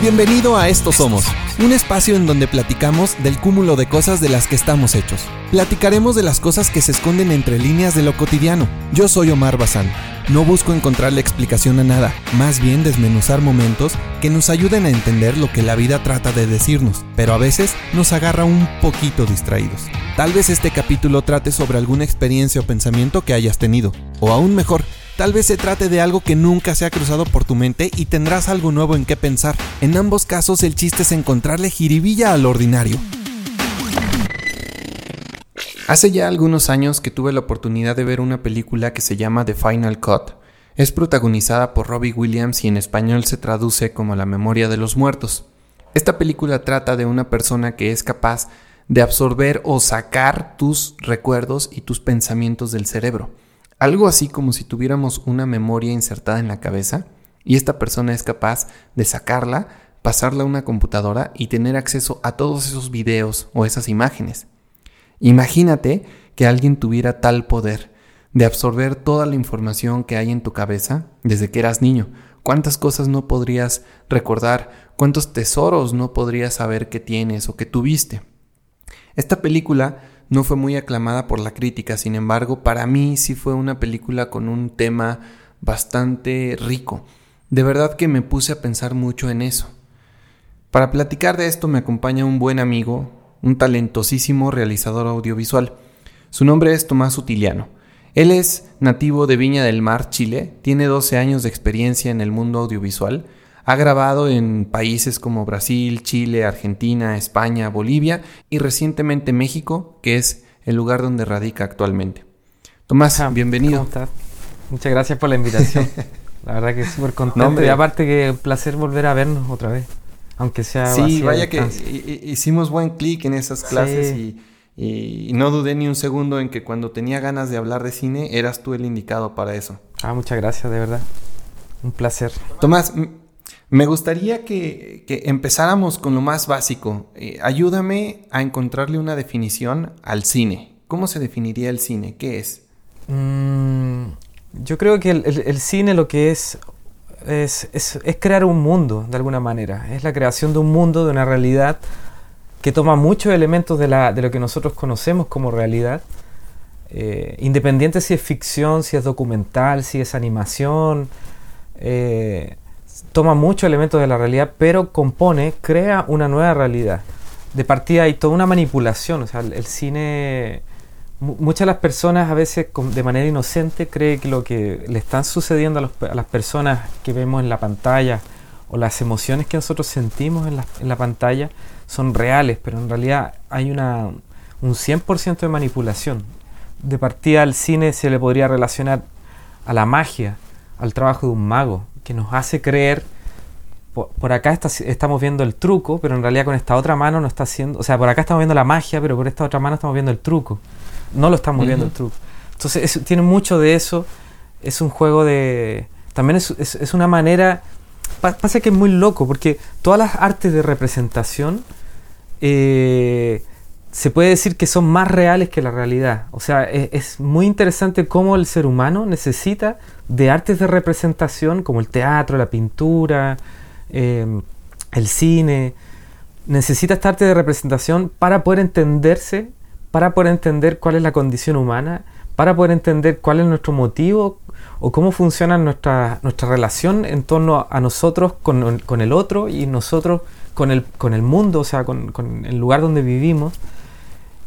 Bienvenido a Esto Somos, un espacio en donde platicamos del cúmulo de cosas de las que estamos hechos. Platicaremos de las cosas que se esconden entre líneas de lo cotidiano. Yo soy Omar Bazán. No busco encontrarle explicación a nada, más bien desmenuzar momentos que nos ayuden a entender lo que la vida trata de decirnos, pero a veces nos agarra un poquito distraídos. Tal vez este capítulo trate sobre alguna experiencia o pensamiento que hayas tenido, o aún mejor, Tal vez se trate de algo que nunca se ha cruzado por tu mente y tendrás algo nuevo en qué pensar. En ambos casos el chiste es encontrarle jiribilla al ordinario. Hace ya algunos años que tuve la oportunidad de ver una película que se llama The Final Cut. Es protagonizada por Robbie Williams y en español se traduce como La memoria de los muertos. Esta película trata de una persona que es capaz de absorber o sacar tus recuerdos y tus pensamientos del cerebro. Algo así como si tuviéramos una memoria insertada en la cabeza y esta persona es capaz de sacarla, pasarla a una computadora y tener acceso a todos esos videos o esas imágenes. Imagínate que alguien tuviera tal poder de absorber toda la información que hay en tu cabeza desde que eras niño. ¿Cuántas cosas no podrías recordar? ¿Cuántos tesoros no podrías saber que tienes o que tuviste? Esta película no fue muy aclamada por la crítica, sin embargo, para mí sí fue una película con un tema bastante rico. De verdad que me puse a pensar mucho en eso. Para platicar de esto me acompaña un buen amigo, un talentosísimo realizador audiovisual. Su nombre es Tomás Utiliano. Él es nativo de Viña del Mar, Chile, tiene 12 años de experiencia en el mundo audiovisual ha grabado en países como Brasil, Chile, Argentina, España, Bolivia y recientemente México, que es el lugar donde radica actualmente. Tomás, bienvenido. ¿Cómo estás? Muchas gracias por la invitación. la verdad que súper contento y aparte que un placer volver a vernos otra vez, aunque sea Sí, vaya que hicimos buen clic en esas clases y, y, no dudé ni un segundo en que cuando tenía ganas de hablar de cine eras tú el indicado para eso. Ah, muchas gracias, de verdad. Un placer. Tomás, me gustaría que, empezáramos con lo más básico. Eh, ayúdame a encontrarle una definición al cine. ¿Cómo se definiría el cine? ¿Qué es? Mm, yo creo que el, cine lo que es es, crear un mundo, de alguna manera. Es la creación de un mundo, de una realidad que toma muchos elementos de, lo que nosotros conocemos como realidad. Eh, independiente si es ficción, si es documental, si es animación. Eh, toma muchos elementos de la realidad, pero compone, crea una nueva realidad. De partida hay toda una manipulación, o sea, el, cine, muchas de las personas a veces de manera inocente creen que lo que le están sucediendo a, las personas que vemos en la pantalla o las emociones que nosotros sentimos en la, en la pantalla son reales, pero en realidad hay una, un 100% de manipulación. De partida al cine se le podría relacionar a la magia, al trabajo de un mago, que nos hace creer, por, acá estamos viendo el truco, pero en realidad con esta otra mano no está haciendo, o sea, por acá estamos viendo la magia, pero por esta otra mano estamos viendo el truco. No lo estamos viendo el truco. Entonces tiene mucho de eso, es un juego de... También es, es, una manera... pasa que es muy loco, porque todas las artes de representación... Eh, se puede decir que son más reales que la realidad. O sea, es, muy interesante cómo el ser humano necesita de artes de representación como el teatro, la pintura, em, el cine. Necesita esta arte de representación para poder entenderse, para poder entender cuál es la condición humana, para poder entender cuál es nuestro motivo o cómo funciona nuestra, nuestra relación en torno a nosotros con, el otro y nosotros con el, con el mundo, o sea, con, con el lugar donde vivimos.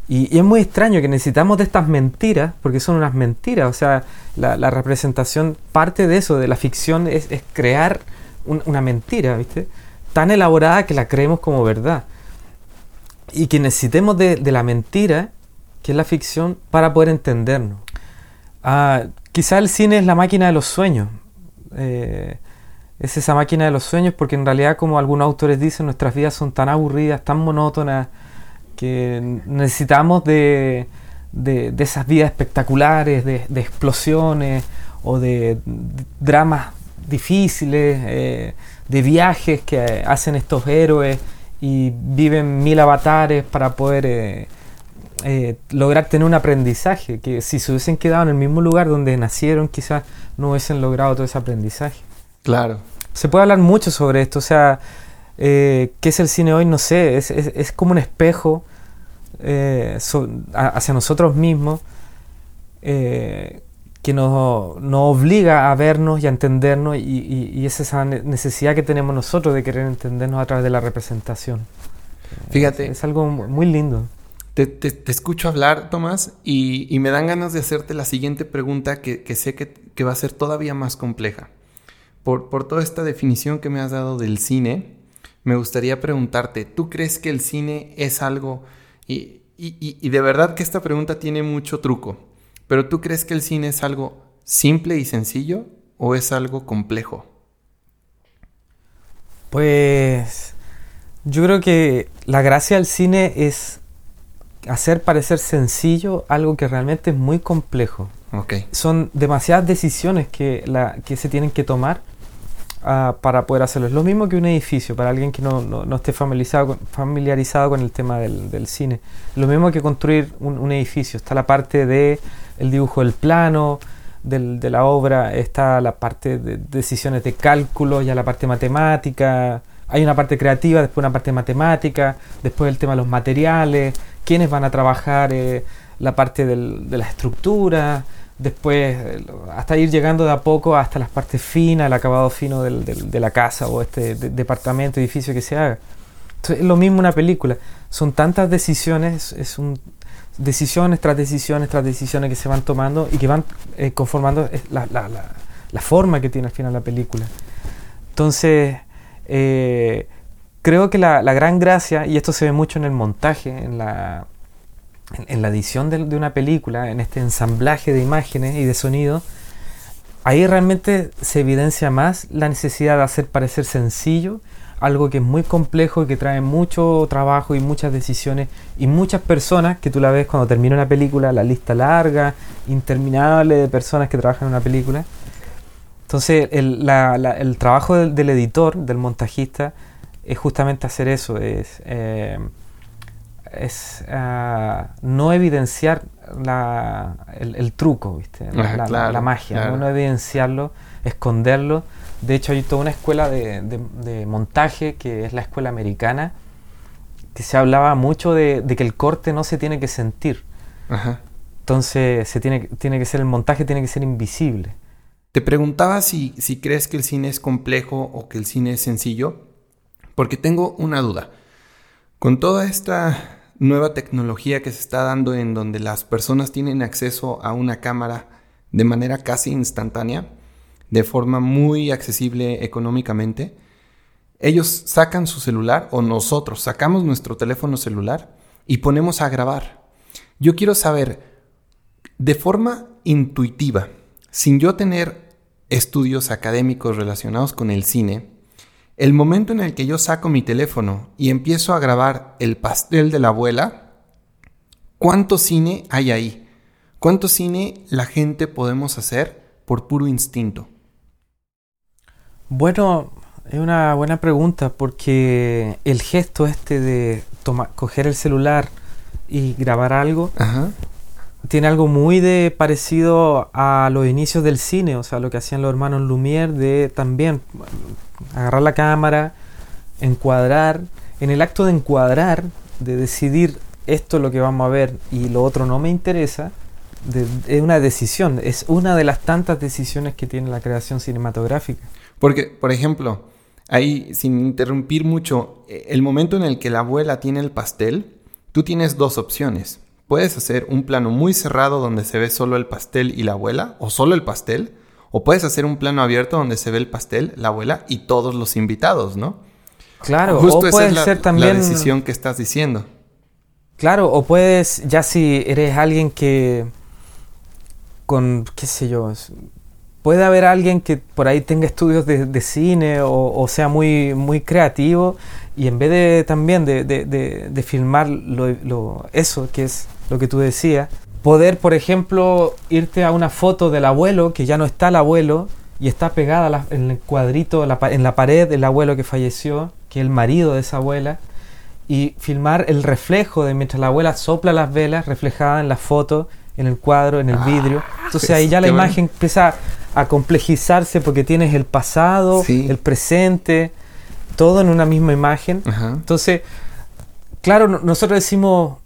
Y, es muy extraño que necesitamos de estas mentiras, porque son unas mentiras. O sea, la, representación, parte de eso, de la ficción, es, crear una mentira, ¿viste? Tan elaborada que la creemos como verdad. Y que necesitemos de, la mentira, que es la ficción, para poder entendernos. Ah, quizá el cine es la máquina de los sueños. Eh, es esa máquina de los sueños porque en realidad, como algunos autores dicen, nuestras vidas son tan aburridas, tan monótonas, que necesitamos de, de, esas vidas espectaculares, de, explosiones o de, dramas difíciles, eh, de viajes que hacen estos héroes y viven mil avatares para poder eh, eh, lograr tener un aprendizaje, que si se hubiesen quedado en el mismo lugar donde nacieron, quizás no hubiesen logrado todo ese aprendizaje. Claro. Se puede hablar mucho sobre esto, o sea, Eh, ¿Qué es el cine hoy? No sé, es, es, es como un espejo eh, hacia nosotros mismos eh, que nos, nos, obliga a vernos y a entendernos y, y, y, es esa necesidad que tenemos nosotros de querer entendernos a través de la representación. Fíjate. Es, es algo muy lindo. Te, te, te, escucho hablar, Tomás, y, y, me dan ganas de hacerte la siguiente pregunta que, que sé que, que, va a ser todavía más compleja. Por, por toda esta definición que me has dado del cine, me gustaría preguntarte, ¿tú crees que el cine es algo... Y, y, y de verdad que esta pregunta tiene mucho truco, pero ¿tú crees que el cine es algo simple y sencillo o es algo complejo? Pues yo creo que la gracia del cine es hacer parecer sencillo algo que realmente es muy complejo. Okay. Son demasiadas decisiones que, la, que se tienen que tomar uh, para poder hacerlo. Es lo mismo que un edificio, para alguien que no, no, esté familiarizado con, familiarizado con el tema del, cine. Lo mismo que construir un, edificio. Está la parte de el dibujo del plano, del, de la obra, está la parte de decisiones de cálculo, ya la parte matemática. Hay una parte creativa, después una parte matemática, después el tema de los materiales, quiénes van a trabajar eh, la parte del, de la estructura, después eh, hasta ir llegando de a poco hasta las partes finas, el acabado fino del, del, de la casa o este de, departamento, edificio que se haga. Entonces, es lo mismo una película. Son tantas decisiones, es un, decisiones tras decisiones tras decisiones que se van tomando y que van eh, conformando la, la, la, la, forma que tiene al final la película. Entonces, eh, creo que la, gran gracia, y esto se ve mucho en el montaje, en la, en, la edición de, una película, en este ensamblaje de imágenes y de sonido, ahí realmente se evidencia más la necesidad de hacer parecer sencillo algo que es muy complejo y que trae mucho trabajo y muchas decisiones y muchas personas que tú la ves cuando termina una película, la lista larga, interminable de personas que trabajan en una película. Entonces el, trabajo del, del, editor, del montajista, es justamente hacer eso, es, eh, es uh, no evidenciar la, el, el, truco, ¿viste? La, claro, la magia, claro. ¿no? no evidenciarlo, esconderlo de hecho, hay toda una escuela de, de, de, montaje que es la escuela americana, que se hablaba mucho de, de que el corte no se tiene que sentir. Ajá. Entonces, se tiene, tiene que ser el montaje, tiene que ser invisible. Te preguntaba si, si crees que el cine es complejo o que el cine es sencillo, porque tengo una duda. Con toda esta nueva tecnología que se está dando en donde las personas tienen acceso a una cámara de manera casi instantánea, de forma muy accesible económicamente, ellos sacan su celular o nosotros sacamos nuestro teléfono celular y ponemos a grabar. Yo quiero saber, de forma intuitiva, sin yo tener estudios académicos relacionados con el cine, el momento en el que yo saco mi teléfono y empiezo a grabar el pastel de la abuela, ¿cuánto cine hay ahí? ¿Cuánto cine la gente podemos hacer por puro instinto? Bueno, es una buena pregunta porque el gesto este de tomar, coger el celular y grabar algo Ajá. tiene algo muy de parecido a los inicios del cine, o sea, lo que hacían los hermanos Lumière de también agarrar la cámara, encuadrar, en el acto de encuadrar, de decidir esto es lo que vamos a ver y lo otro no me interesa, de, es una decisión, es una de las tantas decisiones que tiene la creación cinematográfica. Porque, por ejemplo, ahí, sin interrumpir mucho, el momento en el que la abuela tiene el pastel, tú tienes dos opciones. Puedes hacer un plano muy cerrado donde se ve solo el pastel y la abuela, o solo el pastel, o puedes hacer un plano abierto donde se ve el pastel, la abuela y todos los invitados, ¿no? Claro, Justo o esa puede es la, ser también la decisión que estás diciendo. Claro, o puedes, ya si eres alguien que con, qué sé yo, puede haber alguien que por ahí tenga estudios de, de cine o, o, sea muy, muy creativo y en vez de también de, de, de filmar lo, lo, eso, que es lo que tú decías, poder, por ejemplo, irte a una foto del abuelo, que ya no está el abuelo, y está pegada la, en el cuadrito, la, en la pared del abuelo que falleció, que es el marido de esa abuela, y filmar el reflejo de mientras la abuela sopla las velas reflejada en la foto, en el cuadro, en el vidrio. Entonces ahí ya la imagen empieza a complejizarse porque tienes el pasado, Sí. el presente todo en una misma imagen. Ajá. Entonces, claro, no- nosotros decimos,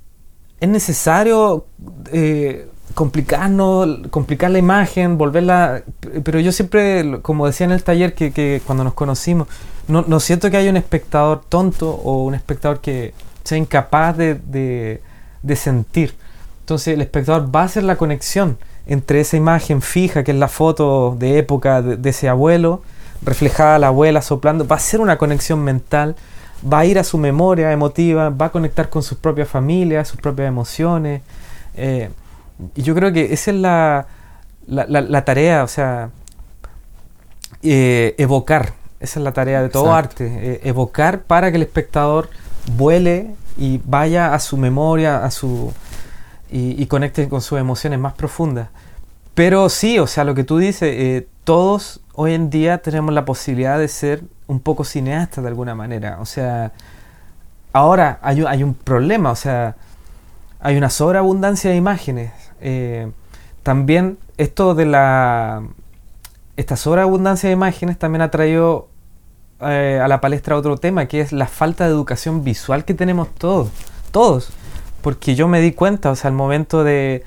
es necesario eh, complicarnos, complicar la imagen, volverla... Pero yo siempre, como decía en el taller que, que cuando nos conocimos, no, siento que haya un espectador tonto o un espectador que sea incapaz de, de- sentir. Entonces el espectador va a hacer la conexión entre esa imagen fija, que es la foto de época de, de ese abuelo, reflejada a la abuela soplando, va a hacer una conexión mental, va a ir a su memoria emotiva, va a conectar con sus propias familias, sus propias emociones. eh, y yo creo que esa es la, la, la- la tarea, o sea, eh, evocar. Esa es la tarea de todo Exacto. arte, eh, evocar para que el espectador vuele y vaya a su memoria, a su y, y conecte con sus emociones más profundas. Pero sí, o sea, lo que tú dices, todos hoy en día tenemos la posibilidad de ser un poco cineastas de alguna manera. O sea, ahora hay, un- hay un problema, o sea, hay una sobreabundancia de imágenes. Eh, también esto de la... Esta sobreabundancia de imágenes también ha traído eh, a la palestra otro tema, que es la falta de educación visual que tenemos todos. Todos. Porque yo me di cuenta, o sea, al momento de,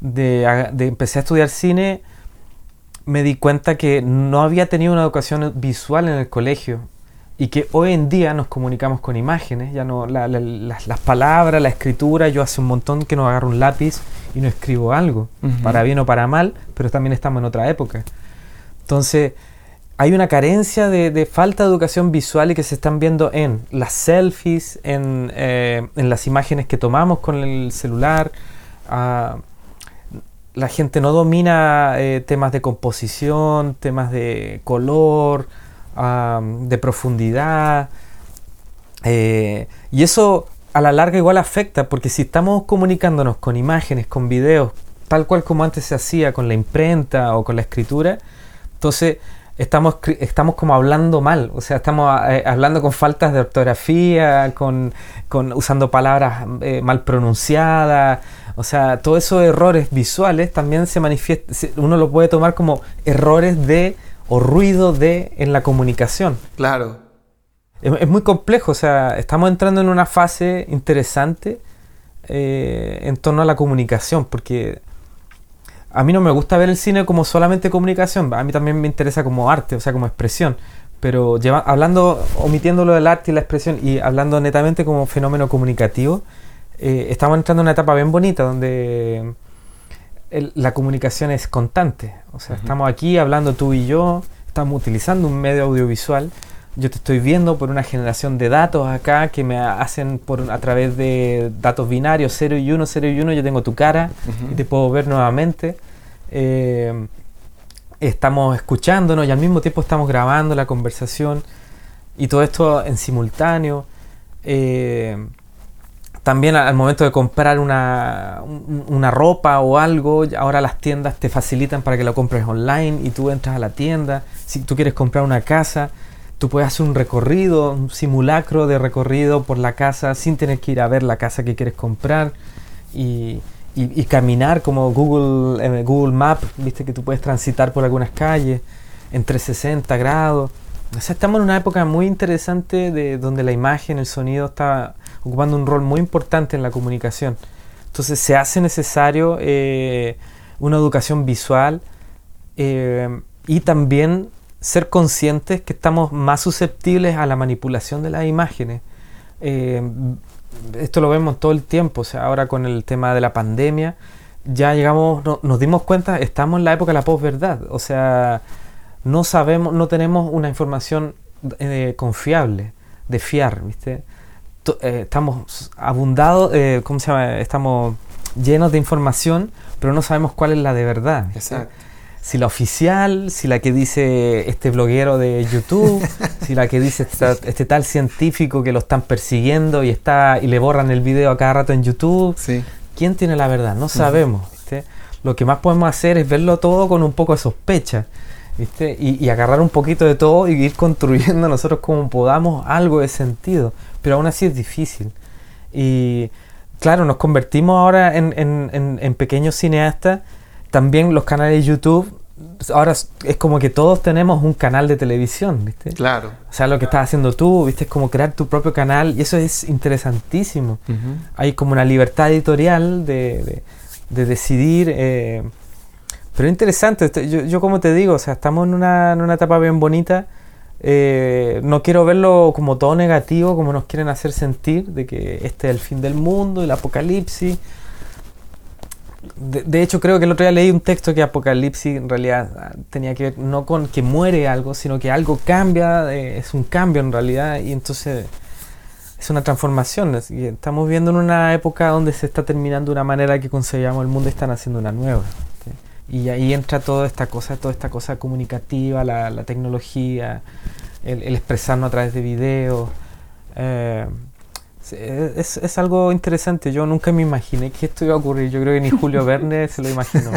de, de empecé a estudiar cine, me di cuenta que no había tenido una educación visual en el colegio y que hoy en día nos comunicamos con imágenes, ya no la- la- las, las palabras, la escritura, yo hace un montón que no agarro un lápiz y no escribo algo, para bien o para mal, pero también estamos en otra época. Entonces, hay una carencia de, de falta de educación visual y que se están viendo en las selfies, en, eh, en las imágenes que tomamos con el celular. ah, la gente no domina eh, temas de composición, temas de color, de profundidad. eh, y eso a la larga igual afecta, porque si estamos comunicándonos con imágenes, con videos, tal cual como antes se hacía con la imprenta o con la escritura, entonces estamos, estamos como hablando mal, o sea, estamos eh, hablando con faltas de ortografía, con, con usando palabras eh, mal pronunciadas, o sea, todos esos errores visuales también se manifiestan, uno lo puede tomar como errores de o ruido de en la comunicación. Claro. Es, es muy complejo, o sea, estamos entrando en una fase interesante eh, en torno a la comunicación, porque a mí no me gusta ver el cine como solamente comunicación, a mí también me interesa como arte, o sea, como expresión, pero lleva- hablando, omitiendo lo del arte y la expresión y hablando netamente como fenómeno comunicativo, eh, estamos entrando en una etapa bien bonita donde el- la comunicación es constante, o sea, estamos aquí hablando tú y yo, estamos utilizando un medio audiovisual, yo te estoy viendo por una generación de datos acá que me hacen por, a través de datos binarios 0 y 1, 0 y 1, yo tengo tu cara y te puedo ver nuevamente. Eh, estamos escuchándonos y al mismo tiempo estamos grabando la conversación y todo esto en simultáneo. Eh, también al momento de comprar una, un- una ropa o algo, ahora las tiendas te facilitan para que lo compres online y tú entras a la tienda. Si tú quieres comprar una casa, tú puedes hacer un recorrido, un simulacro de recorrido por la casa sin tener que ir a ver la casa que quieres comprar y, y- caminar como Google, eh, Google Maps, viste que tú puedes transitar por algunas calles en 360 grados. Estamos en una época muy interesante de donde la imagen, el sonido está ocupando un rol muy importante en la comunicación. Entonces se hace necesario eh, una educación visual eh, y también ser conscientes que estamos más susceptibles a la manipulación de las imágenes. Eh, esto lo vemos todo el tiempo, o sea, ahora con el tema de la pandemia, ya llegamos, no- nos dimos cuenta, estamos en la época de la posverdad, o sea, no sabemos, no tenemos una información eh, confiable, de fiar, ¿viste? Eh, estamos abundados, eh, ¿cómo se llama? Estamos llenos de información, pero no sabemos cuál es la de verdad. Exacto. Si la oficial, si la que dice este bloguero de YouTube, si la que dice esta- este tal científico que lo están persiguiendo y está y le borran el video a cada rato en YouTube. Sí. ¿Quién tiene la verdad? No sabemos. ¿viste? Lo que más podemos hacer es verlo todo con un poco de sospecha. ¿viste? Y, y agarrar un poquito de todo y ir construyendo nosotros como podamos algo de sentido. Pero aún así es difícil. Y claro, nos convertimos ahora en, en- en- en pequeños cineastas. También los canales de YouTube ahora es como que todos tenemos un canal de televisión, ¿viste? Claro. O sea, lo que estás haciendo tú, ¿viste? Es como crear tu propio canal y eso es interesantísimo. Hay como una libertad editorial de, decidir. Eh, pero es interesante, este, yo, yo, como te digo, o sea, estamos en una, en una etapa bien bonita. Eh, no quiero verlo como todo negativo, como nos quieren hacer sentir, de que este es el fin del mundo, el apocalipsis de, hecho, creo que el otro día leí un texto que Apocalipsis en realidad tenía que ver no con que muere algo, sino que algo cambia, eh, es un cambio en realidad, y entonces es una transformación. estamos viendo en una época donde se está terminando una manera que concebíamos el mundo y están haciendo una nueva. Y ahí entra toda esta cosa, toda esta cosa comunicativa, la, tecnología, el, expresarnos a través de videos. Eh, es, es, algo interesante. Yo nunca me imaginé que esto iba a ocurrir. Yo creo que ni Julio Verne se lo imaginó.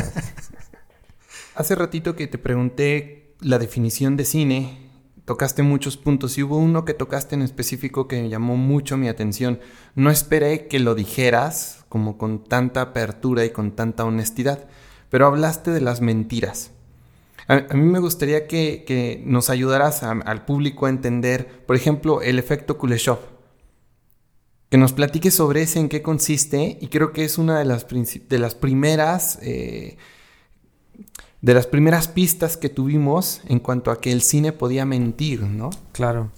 Hace ratito que te pregunté la definición de cine, tocaste muchos puntos y hubo uno que tocaste en específico que me llamó mucho mi atención. No esperé que lo dijeras como con tanta apertura y con tanta honestidad, pero hablaste de las mentiras. A, mí me gustaría que, que nos ayudaras al público a entender, por ejemplo, el efecto Kuleshov que nos platique sobre ese, en qué consiste, y creo que es una de las, de las primeras... Eh, de las primeras pistas que tuvimos en cuanto a que el cine podía mentir, ¿no? Claro.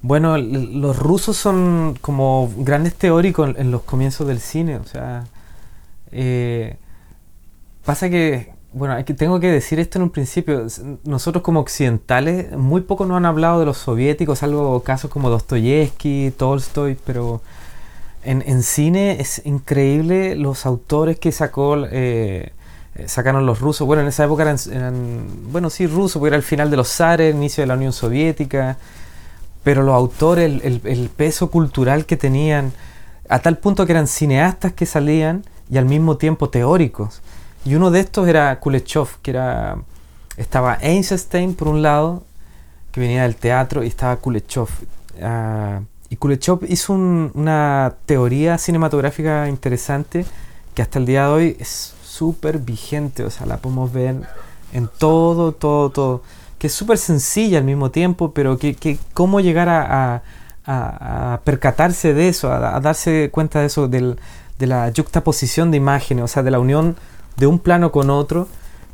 Bueno, los rusos son como grandes teóricos en, los comienzos del cine, o sea, eh, pasa que, bueno, tengo que decir esto en un principio, nosotros como occidentales muy poco nos han hablado de los soviéticos, algo casos como Dostoyevsky, Tolstoy, pero en, cine es increíble los autores que sacó eh, sacaron los rusos. Bueno, en esa época eran, bueno, sí, rusos, porque era el final de los zares, inicio de la Unión Soviética, pero los autores, el, peso cultural que tenían, a tal punto que eran cineastas que salían y al mismo tiempo teóricos. Y uno de estos era Kuleshov, que era estaba Einstein por un lado, que venía del teatro, y estaba Kuleshov. Ah, y Kuleshov hizo una teoría cinematográfica interesante que hasta el día de hoy es súper vigente, o sea, la podemos ver en todo, todo, todo, que es súper sencilla al mismo tiempo, pero que, que cómo llegar a, a, percatarse de eso, a, darse cuenta de eso, del, de la juxtaposición de imágenes, o sea, de la unión de un plano con otro,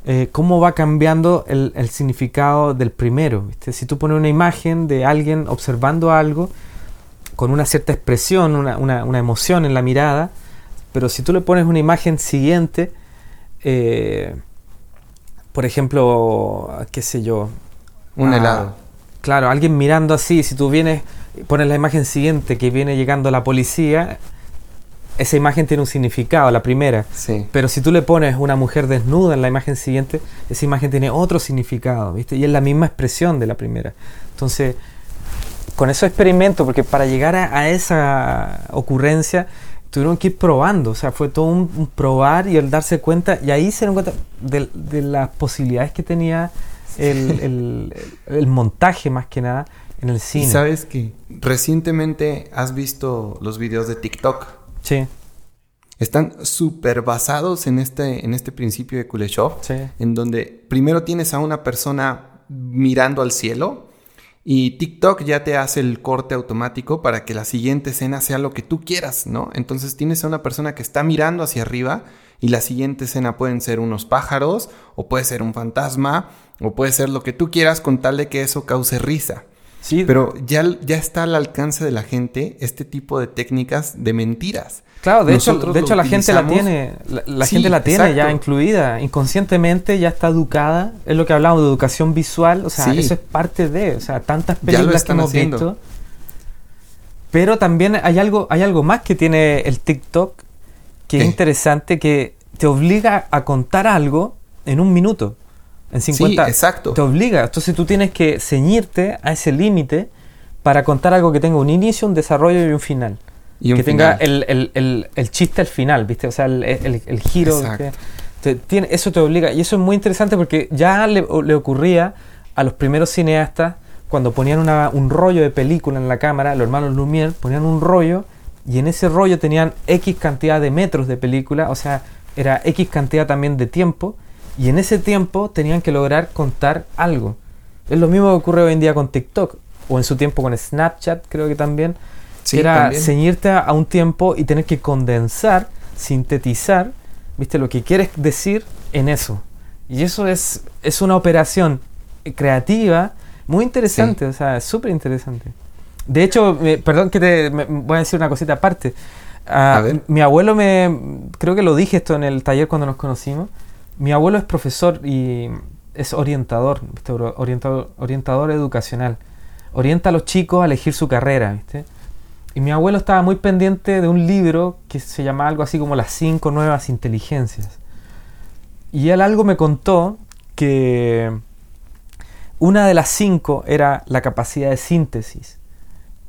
eh, cómo va cambiando el, el significado del primero. ¿viste? Si tú pones una imagen de alguien observando algo, con una cierta expresión, una, emoción en la mirada, pero si tú le pones una imagen siguiente, eh, por ejemplo, qué sé yo. Un helado. Claro, alguien mirando así, si tú vienes, pones la imagen siguiente que viene llegando la policía, esa imagen tiene un significado, la primera. Sí. Pero si tú le pones una mujer desnuda en la imagen siguiente, esa imagen tiene otro significado, ¿viste? Y es la misma expresión de la primera. Entonces, con esos experimentos, porque para llegar a, esa ocurrencia tuvieron que ir probando, o sea, fue todo un, probar y el darse cuenta, y ahí se dieron cuenta de, las posibilidades que tenía el, montaje más que nada en el cine. Y sabes que recientemente has visto los videos de TikTok. Sí. Están súper basados en este, en este principio de Kuleshov, en donde primero tienes a una persona mirando al cielo y TikTok ya te hace el corte automático para que la siguiente escena sea lo que tú quieras, ¿no? Entonces tienes a una persona que está mirando hacia arriba y la siguiente escena pueden ser unos pájaros o puede ser un fantasma o puede ser lo que tú quieras con tal de que eso cause risa. Sí. Pero ya, ya está al alcance de la gente este tipo de técnicas de mentiras. Claro, de hecho, de hecho la gente la tiene, la, gente la tiene ya incluida, inconscientemente ya está educada, es lo que hablamos de educación visual, o sea, eso es parte de, o sea, tantas películas que hemos visto. Pero también hay algo, hay algo más que tiene el TikTok que es interesante, que te obliga a contar algo en un minuto, en 50. Sí, exacto. Te obliga, entonces tú tienes que ceñirte a ese límite para contar algo que tenga un inicio, un desarrollo y un final que tenga el, chiste al final, ¿viste? O sea, el, giro. tiene, eso te obliga. Y eso es muy interesante porque ya le, ocurría a los primeros cineastas cuando ponían un rollo de película en la cámara, los hermanos Lumière ponían un rollo y en ese rollo tenían X cantidad de metros de película, o sea, era X cantidad también de tiempo Y en ese tiempo tenían que lograr contar algo. Es lo mismo que ocurre hoy en día con TikTok, o en su tiempo con Snapchat, creo que también. Sí, era también. ceñirte a un tiempo y tener que condensar, sintetizar, viste, lo que quieres decir en eso. Y eso es, es una operación creativa muy interesante, o sea, súper interesante. De hecho, perdón que te me- voy a decir una cosita aparte. Ah, A ver. Mi abuelo me, creo que lo dije esto en el taller cuando nos conocimos. Mi abuelo es profesor y es orientador, ¿viste? Orientador, orientador educacional. Orienta a los chicos a elegir su carrera, ¿viste? Y mi abuelo estaba muy pendiente de un libro que se llama algo así como Las cinco nuevas inteligencias. Y él algo me contó que una de las cinco era la capacidad de síntesis,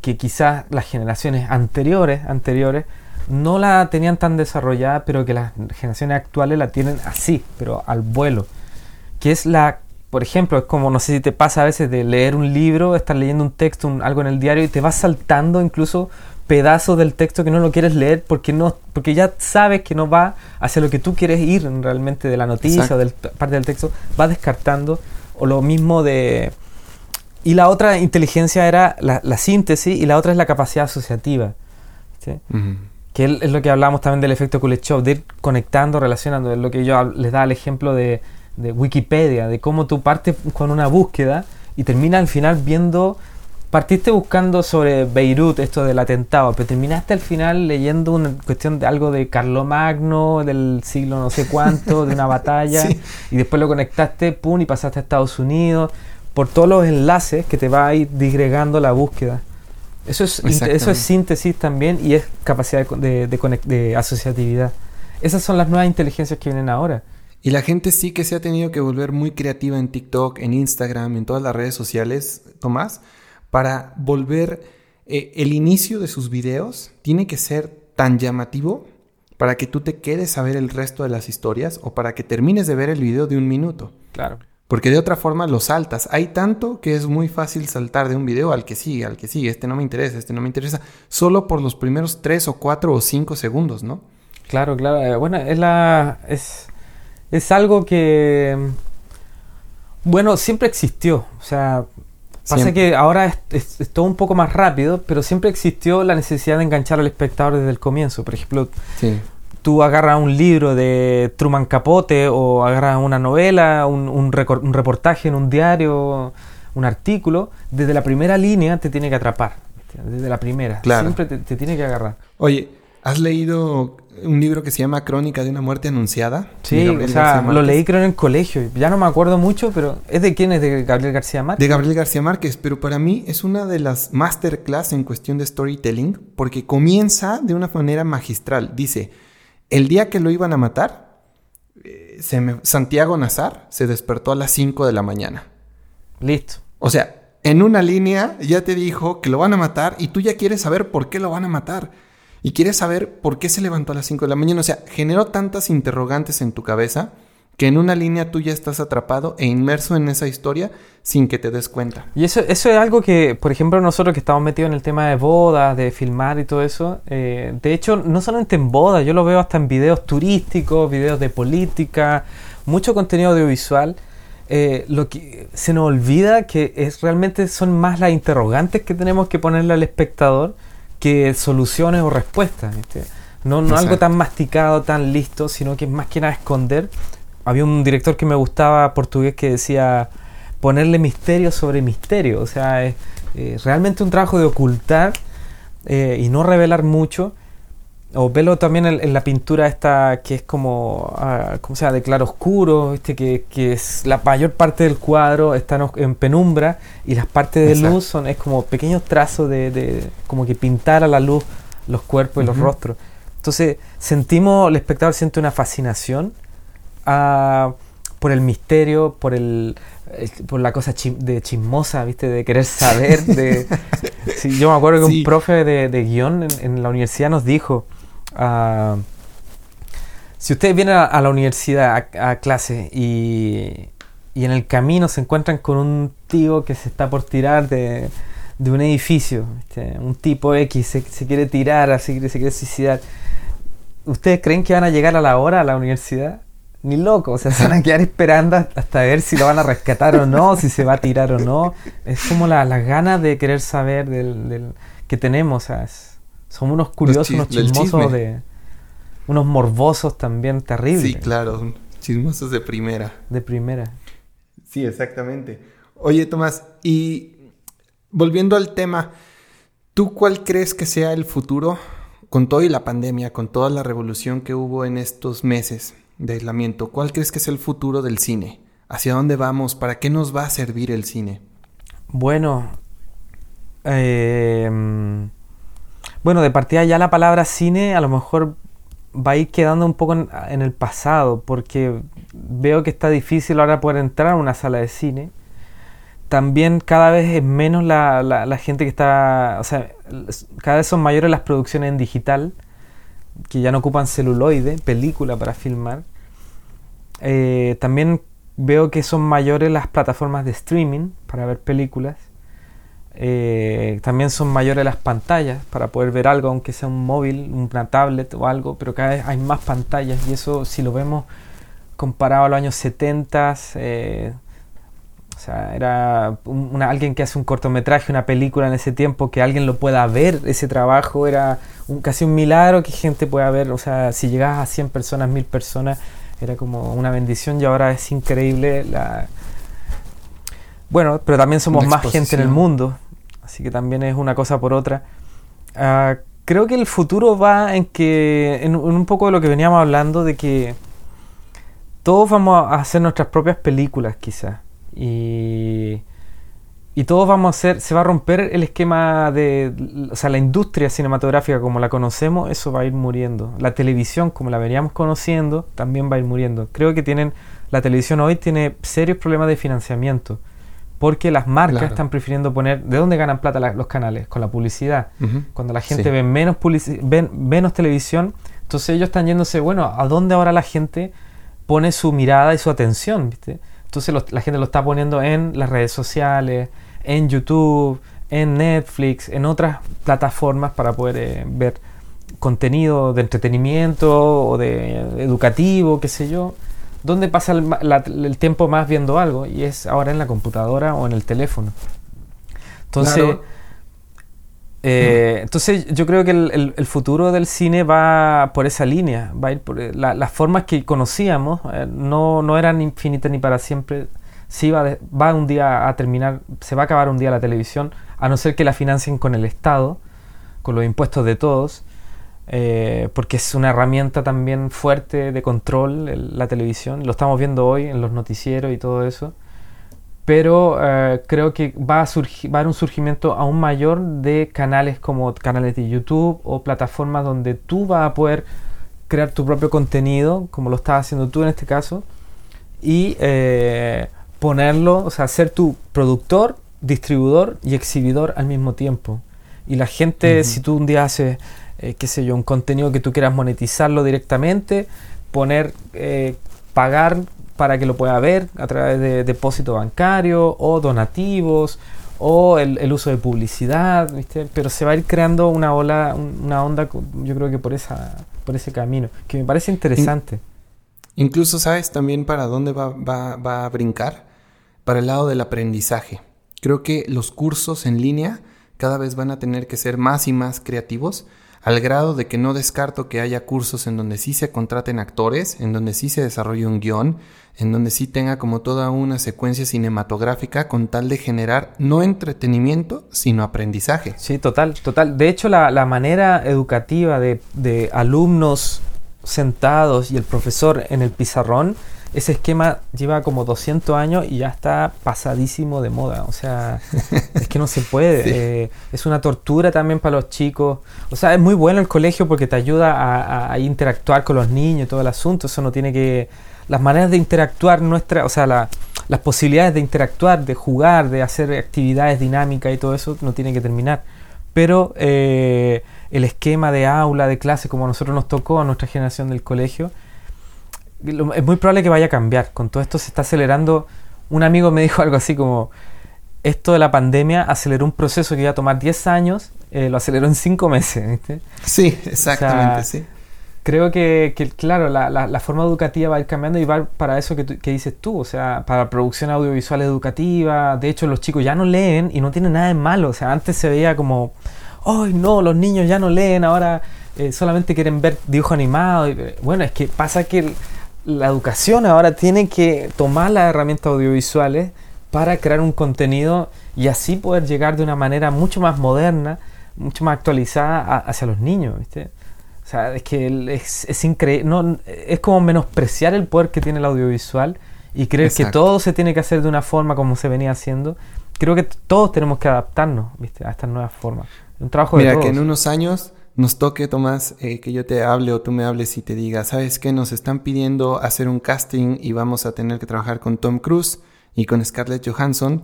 que quizás las generaciones anteriores, anteriores no la tenían tan desarrollada, pero que las generaciones actuales la tienen así, pero al vuelo. Que es la, por ejemplo, es como, no sé si te pasa a veces de leer un libro, estar leyendo un texto, un- algo en el diario y te vas saltando incluso pedazos del texto que no lo quieres leer porque no porque ya sabes que no va hacia lo que tú quieres ir realmente de la noticia Exacto. o del parte del texto, vas descartando o lo mismo de y la otra inteligencia era la, la síntesis y la otra es la capacidad asociativa. que es lo que hablamos también del efecto Kuleshov, de ir conectando, relacionando, es lo que yo les da el ejemplo de, de Wikipedia, de cómo tú partes con una búsqueda y terminas al final viendo, partiste buscando sobre Beirut, esto del atentado, pero terminaste al final leyendo una cuestión de algo de Carlomagno, del siglo no sé cuánto, de una batalla, Sí. y después lo conectaste, pum, y pasaste a Estados Unidos, por todos los enlaces que te va a ir disgregando la búsqueda. Eso es, eso es síntesis también y es capacidad de, de, de de asociatividad. Esas son las nuevas inteligencias que vienen ahora. Y la gente sí que se ha tenido que volver muy creativa en TikTok, en Instagram, en todas las redes sociales, Tomás, para volver eh, el inicio de sus videos tiene que ser tan llamativo para que tú te quedes a ver el resto de las historias o para que termines de ver el video de un minuto. Claro. Porque de otra forma lo saltas. Hay tanto que es muy fácil saltar de un video al que sigue, al que sigue. Este no me interesa, este no me interesa. Solo por los primeros 3 o 4 o 5 segundos, ¿no? Claro, claro. Eh, Bueno, es la. Es, es algo que. Bueno, siempre existió. O sea. Pasa Siempre. que ahora es, es- es todo un poco más rápido, pero siempre existió la necesidad de enganchar al espectador desde el comienzo. Por ejemplo, Sí. tú agarras un libro de Truman Capote o agarras una novela, un, un un reportaje en un diario, un artículo, desde la primera línea te tiene que atrapar. Desde la primera. Claro. Siempre te, te tiene que agarrar. Oye, ¿has leído un libro que se llama Crónica de una muerte anunciada? Sí, o sea, lo leí creo en el colegio. Ya no me acuerdo mucho, pero ¿es de quién? ¿Es de Gabriel García Márquez? De Gabriel García Márquez, pero para mí es una de las masterclass en cuestión de storytelling porque comienza de una manera magistral. Dice, el día que lo iban a matar, eh, se me- Santiago Nazar se despertó a las 5 de la mañana. Listo. O sea, en una línea ya te dijo que lo van a matar y tú ya quieres saber por qué lo van a matar. Y quieres saber por qué se levantó a las 5 de la mañana. O sea, generó tantas interrogantes en tu cabeza que en una línea tú ya estás atrapado e inmerso en esa historia sin que te des cuenta. Y eso, eso es algo que, por ejemplo, nosotros que estamos metidos en el tema de bodas, de filmar y todo eso, eh, de hecho, no solamente en bodas, yo lo veo hasta en videos turísticos, videos de política, mucho contenido audiovisual. eh, lo que se nos olvida que es realmente son más las interrogantes que tenemos que ponerle al espectador que soluciones o respuestas. ¿viste? No, no algo tan masticado, tan listo, sino que es más que nada esconder. Había un director que me gustaba portugués que decía ponerle misterio sobre misterio. O sea, es eh, realmente un trabajo de ocultar eh, y no revelar mucho. O verlo también en, en la pintura esta que es como, ah, ¿cómo se llama? De claro oscuro, ¿viste? Que, que es la mayor parte del cuadro está en, penumbra y las partes de Exacto. luz son es como pequeños trazos de, de- como que pintar a la luz los cuerpos y los rostros. Entonces sentimos, el espectador siente una fascinación ah, por el misterio, por el por la cosa chi- de chismosa, ¿viste? De querer saber, de... Sí, yo me acuerdo que Sí. un profe de, de guion en, en la universidad nos dijo, ah, si ustedes vienen a, la universidad a, clase y, y en el camino se encuentran con un tío que se está por tirar de, de un edificio, un tipo X se, se quiere tirar, así se quiere suicidar, ¿ustedes creen que van a llegar a la hora a la universidad? ni loco, o sea, se van a quedar esperando hasta ver si lo van a rescatar o no, si se va a tirar o no. Es como las ganas de querer saber del, que tenemos, o sea, somos unos curiosos, unos chismosos de... Unos morbosos también terribles. Sí, claro, chismosos de primera. De primera. Sí, exactamente. Oye, Tomás, y volviendo al tema, ¿tú cuál crees que sea el futuro con todo y la pandemia, con toda la revolución que hubo en estos meses de aislamiento? ¿Cuál crees que es el futuro del cine? ¿Hacia dónde vamos? ¿Para qué nos va a servir el cine? Bueno, eh, bueno, de partida ya la palabra cine a lo mejor va a ir quedando un poco en, el pasado, porque veo que está difícil ahora poder entrar a una sala de cine. También cada vez es menos la, la, gente que está, o sea, cada vez son mayores las producciones en digital, que ya no ocupan celuloide, película para filmar. Eh, también veo que son mayores las plataformas de streaming para ver películas. Eh, también son mayores las pantallas para poder ver algo, aunque sea un móvil, una tablet o algo, pero cada vez hay más pantallas y eso si lo vemos comparado a los años 70, eh, o sea, era alguien que hace un cortometraje, una película en ese tiempo, que alguien lo pueda ver, ese trabajo era un, casi un milagro que gente pueda ver, o sea, si llegabas a 100 personas, 1000 personas, era como una bendición y ahora es increíble la... Bueno, pero también somos más gente en el mundo, Así que también es una cosa por otra. Ah, creo que el futuro va en que, en, un poco de lo que veníamos hablando, de que todos vamos a hacer nuestras propias películas quizás. Y, y todos vamos a hacer, se va a romper el esquema de, o sea, la industria cinematográfica como la conocemos, eso va a ir muriendo. La televisión como la veníamos conociendo también va a ir muriendo. Creo que tienen, la televisión hoy tiene serios problemas de financiamiento porque las marcas están prefiriendo poner, ¿de dónde ganan plata los canales? Con la publicidad. Cuando la gente ve menos, menos televisión, entonces ellos están yéndose, bueno, ¿a dónde ahora la gente pone su mirada y su atención? ¿viste? Entonces la gente lo está poniendo en las redes sociales, en YouTube, en Netflix, en otras plataformas para poder eh, ver contenido de entretenimiento o de educativo, qué sé yo. ¿Dónde pasa el, tiempo más viendo algo? Y es ahora en la computadora o en el teléfono. Entonces, eh, entonces yo creo que el, futuro del cine va por esa línea, va a ir por eh, las formas que conocíamos, eh, no, no, eran infinitas ni para siempre. Sí va, va un día a terminar, se va a acabar un día la televisión, a no ser que la financien con el Estado, con los impuestos de todos. Eh, porque es una herramienta también fuerte de control la televisión. Lo estamos viendo hoy en los noticieros y todo eso. Pero eh, creo que va a, surgir, va a haber un surgimiento aún mayor de canales como canales de YouTube o plataformas donde tú vas a poder crear tu propio contenido, como lo estás haciendo tú en este caso, y eh, ponerlo, o sea, ser tu productor, distribuidor y exhibidor al mismo tiempo. Y la gente, si tú un día haces eh, qué sé yo, un contenido que tú quieras monetizarlo directamente, poner, eh, pagar para que lo pueda ver a través de depósito bancario o donativos o el, uso de publicidad, ¿viste? pero se va a ir creando una ola, una onda, yo creo que por, esa, por ese camino, que me parece interesante. incluso sabes también para dónde va, va, va a brincar, para el lado del aprendizaje. Creo que los cursos en línea cada vez van a tener que ser más y más creativos al grado de que no descarto que haya cursos en donde sí se contraten actores, en donde sí se desarrolle un guion, en donde sí tenga como toda una secuencia cinematográfica con tal de generar no entretenimiento, sino aprendizaje. Sí, total, total. De hecho, la, manera educativa de, de alumnos sentados y el profesor en el pizarrón ese esquema lleva como 200 años y ya está pasadísimo de moda. O sea, es que no se puede. Eh, es una tortura también para los chicos. O sea, es muy bueno el colegio porque te ayuda a, interactuar con los niños y todo el asunto. Eso no tiene que... Las maneras de interactuar nuestra, o sea, las posibilidades de interactuar, de jugar, de hacer actividades dinámicas y todo eso no tiene que terminar. Pero eh, el esquema de aula, de clase, como a nosotros nos tocó a nuestra generación del colegio, es muy probable que vaya a cambiar. Con todo esto se está acelerando. Un amigo me dijo algo así como, esto de la pandemia aceleró un proceso que iba a tomar 10 años, eh, lo aceleró en 5 meses. Sí, exactamente, sí. creo que, claro, la, forma educativa va a ir cambiando y va para eso que, dices tú, o sea, para producción audiovisual educativa. De hecho, los chicos ya no leen y no tienen nada de malo. O sea, antes se veía como, ¡ay no! Los niños ya no leen, ahora eh, solamente quieren ver dibujo animado. Eh, bueno, es que pasa que la educación ahora tiene que tomar las herramientas audiovisuales para crear un contenido y así poder llegar de una manera mucho más moderna, mucho más actualizada hacia los niños. ¿viste? O sea, es que es, es increíble, no, es como menospreciar el poder que tiene el audiovisual y creer que todo se tiene que hacer de una forma como se venía haciendo. Creo que todos tenemos que adaptarnos ¿viste? a estas nuevas formas. Un trabajo Mira, de todos. que en unos años nos toque, Tomás, eh, que yo te hable o tú me hables y te diga, ¿sabes qué? Nos están pidiendo hacer un casting y vamos a tener que trabajar con Tom Cruise y con Scarlett Johansson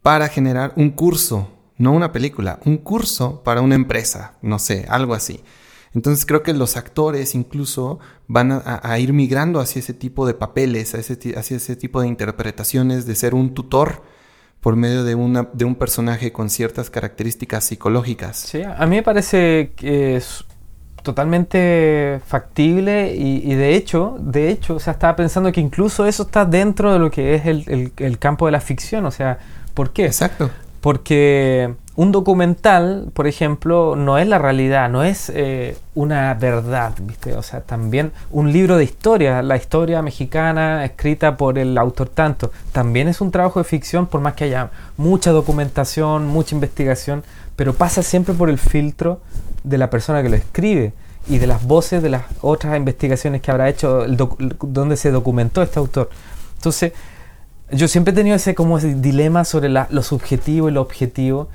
para generar un curso, no una película, un curso para una empresa, no sé, algo así. Entonces creo que los actores incluso van a, ir migrando hacia ese tipo de papeles, hacia ese tipo de interpretaciones, de ser un tutor por medio de, una, de un personaje con ciertas características psicológicas. Sí, a mí me parece que es totalmente factible y, de hecho, de hecho, o sea, estaba pensando que incluso eso está dentro de lo que es el, el campo de la ficción, o sea, ¿por qué? Exacto. Porque un documental, por ejemplo, no es la realidad, no es eh, una verdad, ¿viste? O sea, también un libro de historia, la historia mexicana escrita por el autor tanto, también es un trabajo de ficción, por más que haya mucha documentación, mucha investigación, pero pasa siempre por el filtro de la persona que lo escribe y de las voces de las otras investigaciones que habrá hecho, donde se documentó este autor. Entonces, yo siempre he tenido ese como dilema sobre lo subjetivo y lo objetivo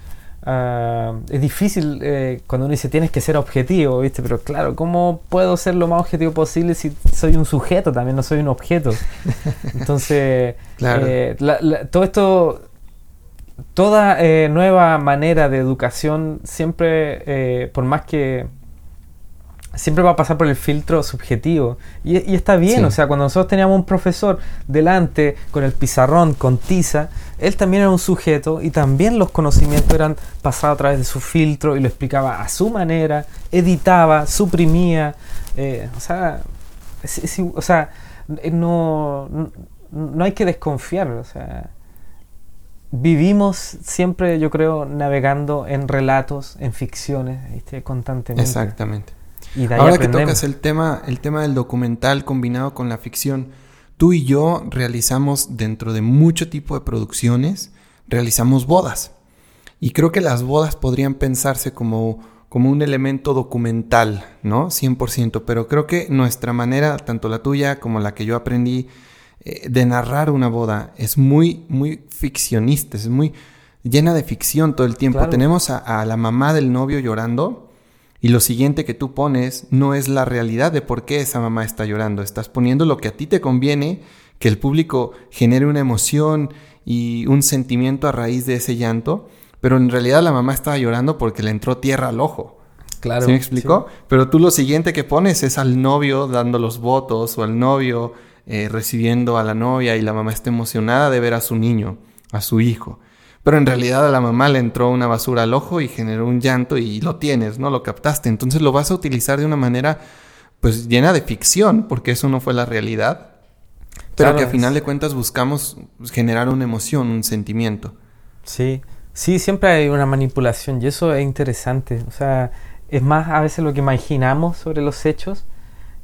Ah, es difícil eh, cuando uno dice tienes que ser objetivo, ¿viste? Pero claro, ¿cómo puedo ser lo más objetivo posible si soy un sujeto también, no soy un objeto? Entonces, eh, todo esto, toda eh, nueva manera de educación siempre, por más que siempre va a pasar por el filtro subjetivo. Y, está bien, o sea, cuando nosotros teníamos un profesor delante con el pizarrón, con tiza, él también era un sujeto y también los conocimientos eran pasados a través de su filtro y lo explicaba a su manera, editaba, suprimía. Eh, o sea, o sea eh, no, no hay que desconfiar, o sea vivimos siempre, yo creo, navegando en relatos, en ficciones, constantemente. Exactamente. Ahora que tocas el tema, el tema del documental combinado con la ficción, tú y yo realizamos dentro de mucho tipo de producciones, realizamos bodas. Y creo que las bodas podrían pensarse como, como un elemento documental, ¿no? 100%, pero creo que nuestra manera, tanto la tuya como la que yo aprendí eh, de narrar una boda, es muy, muy ficcionista, es muy llena de ficción todo el tiempo. Tenemos a la mamá del novio llorando y lo siguiente que tú pones no es la realidad de por qué esa mamá está llorando. Estás poniendo lo que a ti te conviene, que el público genere una emoción y un sentimiento a raíz de ese llanto, pero en realidad la mamá estaba llorando porque le entró tierra al ojo. Claro. ¿Sí me explicó? Pero tú lo siguiente que pones es al novio dando los votos o al novio eh, recibiendo a la novia y la mamá está emocionada de ver a su niño, a su hijo. Pero en realidad a la mamá le entró una basura al ojo y generó un llanto y lo tienes, ¿no? Lo captaste. Entonces lo vas a utilizar de una manera pues llena de ficción, porque eso no fue la realidad. Pero que a final de cuentas buscamos generar una emoción, un sentimiento. Sí, sí, siempre hay una manipulación y eso es interesante. O sea, es más a veces lo que imaginamos sobre los hechos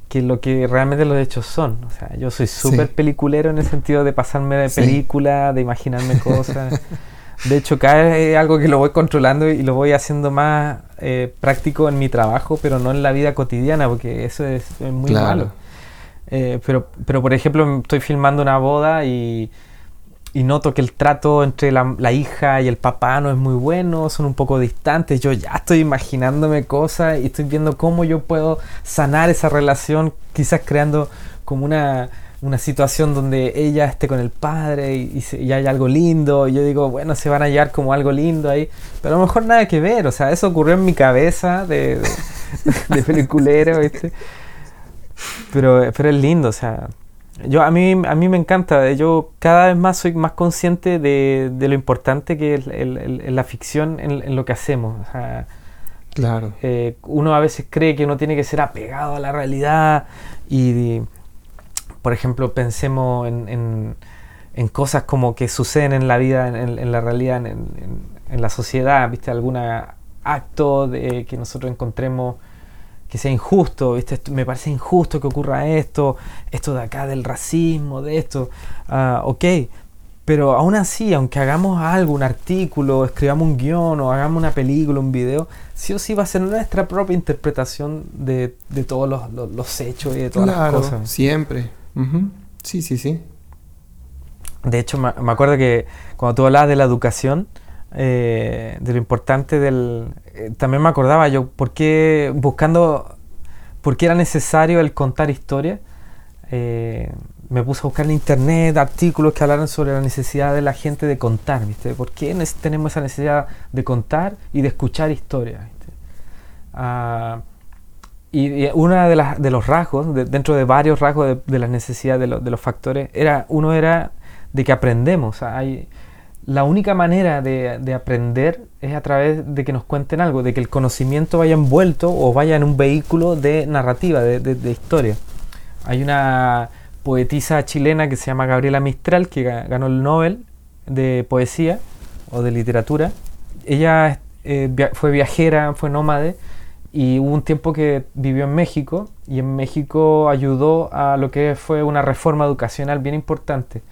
que lo que realmente los hechos son. O sea, yo soy súper peliculero en el sentido de pasarme de película, de imaginarme cosas. De hecho, cada es algo que lo voy controlando y lo voy haciendo más eh, práctico en mi trabajo, pero no en la vida cotidiana, porque eso es, muy malo. Eh, pero, pero, por ejemplo, estoy filmando una boda y, noto que el trato entre la, hija y el papá no es muy bueno, son un poco distantes. Yo ya estoy imaginándome cosas y estoy viendo cómo yo puedo sanar esa relación, quizás creando como una una situación donde ella esté con el padre y, y, hay algo lindo. Y yo digo, bueno, se van a hallar como algo lindo ahí. Pero a lo mejor nada que ver. O sea, eso ocurrió en mi cabeza de, de, peliculero, ¿viste? Pero, pero es lindo, o sea. Yo, a, mí, a mí me encanta. Yo cada vez más soy más consciente de, de lo importante que es la ficción en, en, lo que hacemos. O sea, Claro. Eh, uno a veces cree que uno tiene que ser apegado a la realidad y, por ejemplo, pensemos en, en, cosas como que suceden en la vida, en, la realidad, en, la sociedad, ¿viste? Algún acto de, que nosotros encontremos que sea injusto, ¿viste? me parece injusto que ocurra esto, esto de acá del racismo, de esto, uh, ok, pero aún así, aunque hagamos algo, un artículo, escribamos un guion o hagamos una película, un video, sí o sí va a ser nuestra propia interpretación de, de todos los, los, hechos y de todas las cosas. Siempre. Sí, sí, sí. De hecho, me, acuerdo que cuando tú hablabas de la educación, eh, de lo importante del... Eh, también me acordaba yo, ¿por qué buscando... ¿Por qué era necesario el contar historias? Eh, me puse a buscar en internet artículos que hablaran sobre la necesidad de la gente de contar, ¿viste? ¿Por qué tenemos esa necesidad de contar y de escuchar historias? Ah, y, uno de, de, los rasgos, dentro de varios rasgos de, de las necesidades de, los factores, era, uno era de que aprendemos. hay, la única manera de, aprender es a través de que nos cuenten algo, de que el conocimiento vaya envuelto o vaya en un vehículo de narrativa, de historia. Hay una poetisa chilena que se llama Gabriela Mistral, que ganó el Nobel de poesía o de literatura. Ella eh, fue viajera, fue nómade y hubo un tiempo que vivió en México y en México ayudó a lo que fue una reforma educacional bien importante.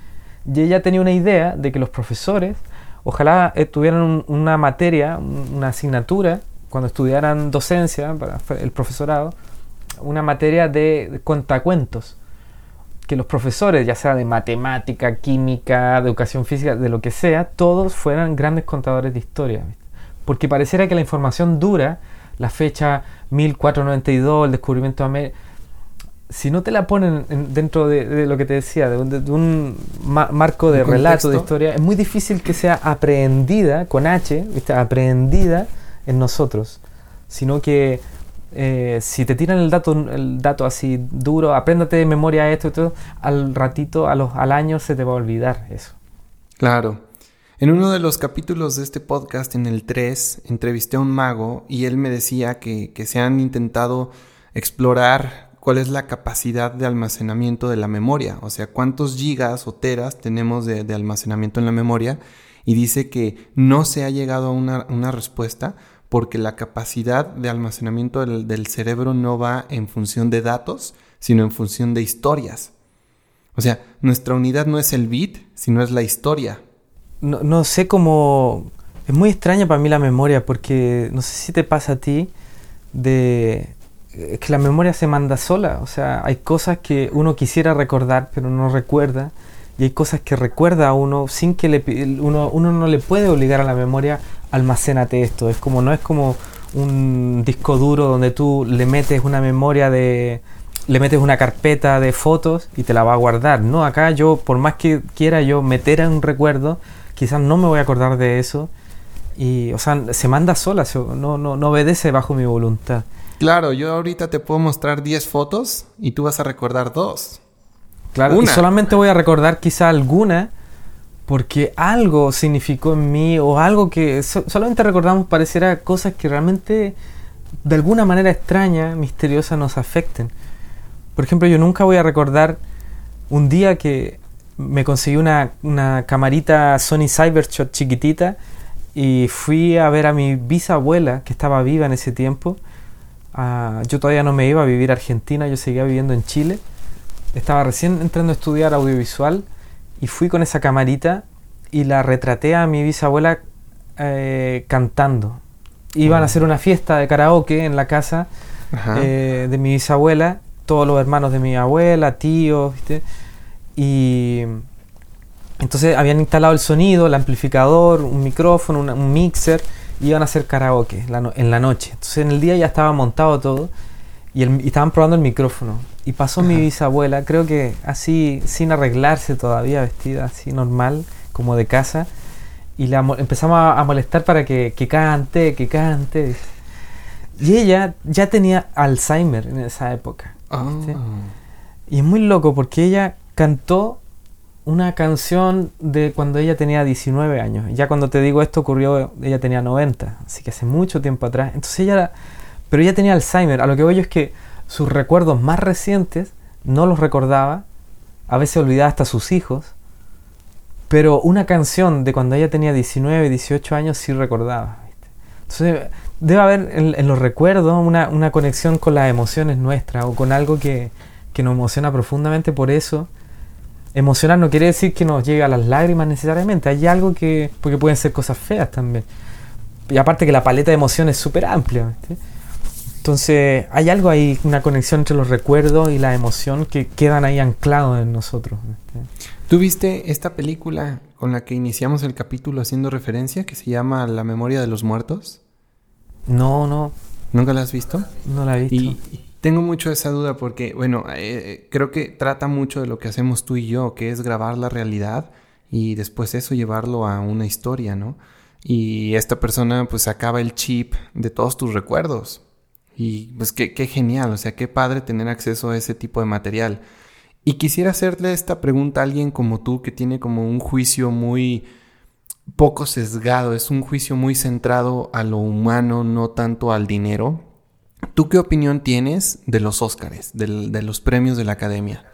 Y ella tenía una idea de que los profesores ojalá tuvieran una materia, una asignatura, cuando estudiaran docencia para el profesorado, una materia de cuentacuentos que los profesores, ya sea de matemática, química, de educación física, de lo que sea, todos fueran grandes contadores de historia. Porque pareciera que la información dura, la fecha 1492, el descubrimiento de América, si no te la ponen dentro de, lo que te decía, de, un marco de relato, de historia, es muy difícil que sea aprehendida, con H, ¿viste? aprehendida en nosotros, sino que eh, si te tiran el dato, el dato así duro, apréndate de memoria esto y todo, al ratito, a los, al año se te va a olvidar eso. Claro. En uno de los capítulos de este podcast, en el 3, entrevisté a un mago y él me decía que, se han intentado explorar cuál es la capacidad de almacenamiento de la memoria, o sea, cuántos gigas o teras tenemos de, almacenamiento en la memoria y dice que no se ha llegado a una, una respuesta porque la capacidad de almacenamiento del, cerebro no va en función de datos, sino en función de historias. O sea, nuestra unidad no es el bit, sino es la historia. No, sé cómo... Es muy extraña para mí la memoria, porque no sé si te pasa a ti de... Es que la memoria se manda sola, o sea, hay cosas que uno quisiera recordar, pero no recuerda, y hay cosas que recuerda a uno sin que le, uno, uno no le puede obligar a la memoria almacénate esto. Es como, no es como un disco duro donde tú le metes una memoria de. le metes una carpeta de fotos y te la va a guardar. No, acá yo, por más que quiera yo meter un recuerdo, quizás no me voy a acordar de eso. Y, o sea, se manda sola, no, no, no obedece bajo mi voluntad. Claro, yo ahorita te puedo mostrar 10 fotos y tú vas a recordar dos. Claro, y solamente voy a recordar quizá alguna porque algo significó en mí o algo que solamente recordamos pareciera cosas que realmente de alguna manera extraña, misteriosa nos afecten. Por ejemplo, yo nunca voy a recordar un día que me conseguí una, una camarita Sony Cybershot chiquitita y fui a ver a mi bisabuela que estaba viva en ese tiempo. Ah, yo todavía no me iba a vivir a Argentina, yo seguía viviendo en Chile. Estaba recién entrando a estudiar audiovisual y fui con esa camarita y la retraté a mi bisabuela eh, cantando. Iban a hacer una fiesta de karaoke en la casa eh, de mi bisabuela, todos los hermanos de mi abuela, tíos, ¿viste? Y entonces habían instalado el sonido, el amplificador, un micrófono, un mixer, y iban a hacer karaoke en la noche. Entonces en el día ya estaba montado todo y, estaban probando el micrófono. Y pasó mi bisabuela, creo que así, sin arreglarse todavía, vestida así normal, como de casa. Y la, empezamos a, molestar para que, que cante, que cante. Y ella ya tenía Alzheimer en esa época. Ah. Y es muy loco porque ella cantó una canción de cuando ella tenía 19 años. Ya cuando te digo esto ocurrió, ella tenía 90, así que hace mucho tiempo atrás. Entonces ella, pero ella tenía Alzheimer. A lo que voy yo es que sus recuerdos más recientes no los recordaba, a veces olvidaba hasta sus hijos, pero una canción de cuando ella tenía 19, 18 años sí recordaba. Entonces debe haber en, los recuerdos una, una, conexión con las emociones nuestras o con algo que, que nos emociona profundamente por eso emocionar no quiere decir que nos llegue a las lágrimas necesariamente. Hay algo que. porque pueden ser cosas feas también. Y aparte que la paleta de emociones es súper amplia. Entonces, hay algo ahí, una conexión entre los recuerdos y la emoción que quedan ahí anclados en nosotros. ¿Tú viste esta película con la que iniciamos el capítulo haciendo referencia que se llama La memoria de los muertos? No, no. ¿Nunca la has visto? No la he visto. Tengo mucho esa duda porque, bueno, eh, creo que trata mucho de lo que hacemos tú y yo, que es grabar la realidad y después eso llevarlo a una historia, ¿no? Y esta persona pues acaba el chip de todos tus recuerdos. Y pues qué, qué genial, o sea, qué padre tener acceso a ese tipo de material. Y quisiera hacerle esta pregunta a alguien como tú que tiene como un juicio muy poco sesgado, es un juicio muy centrado a lo humano, no tanto al dinero. ¿Tú qué opinión tienes de los Óscares, de, los premios de la Academia?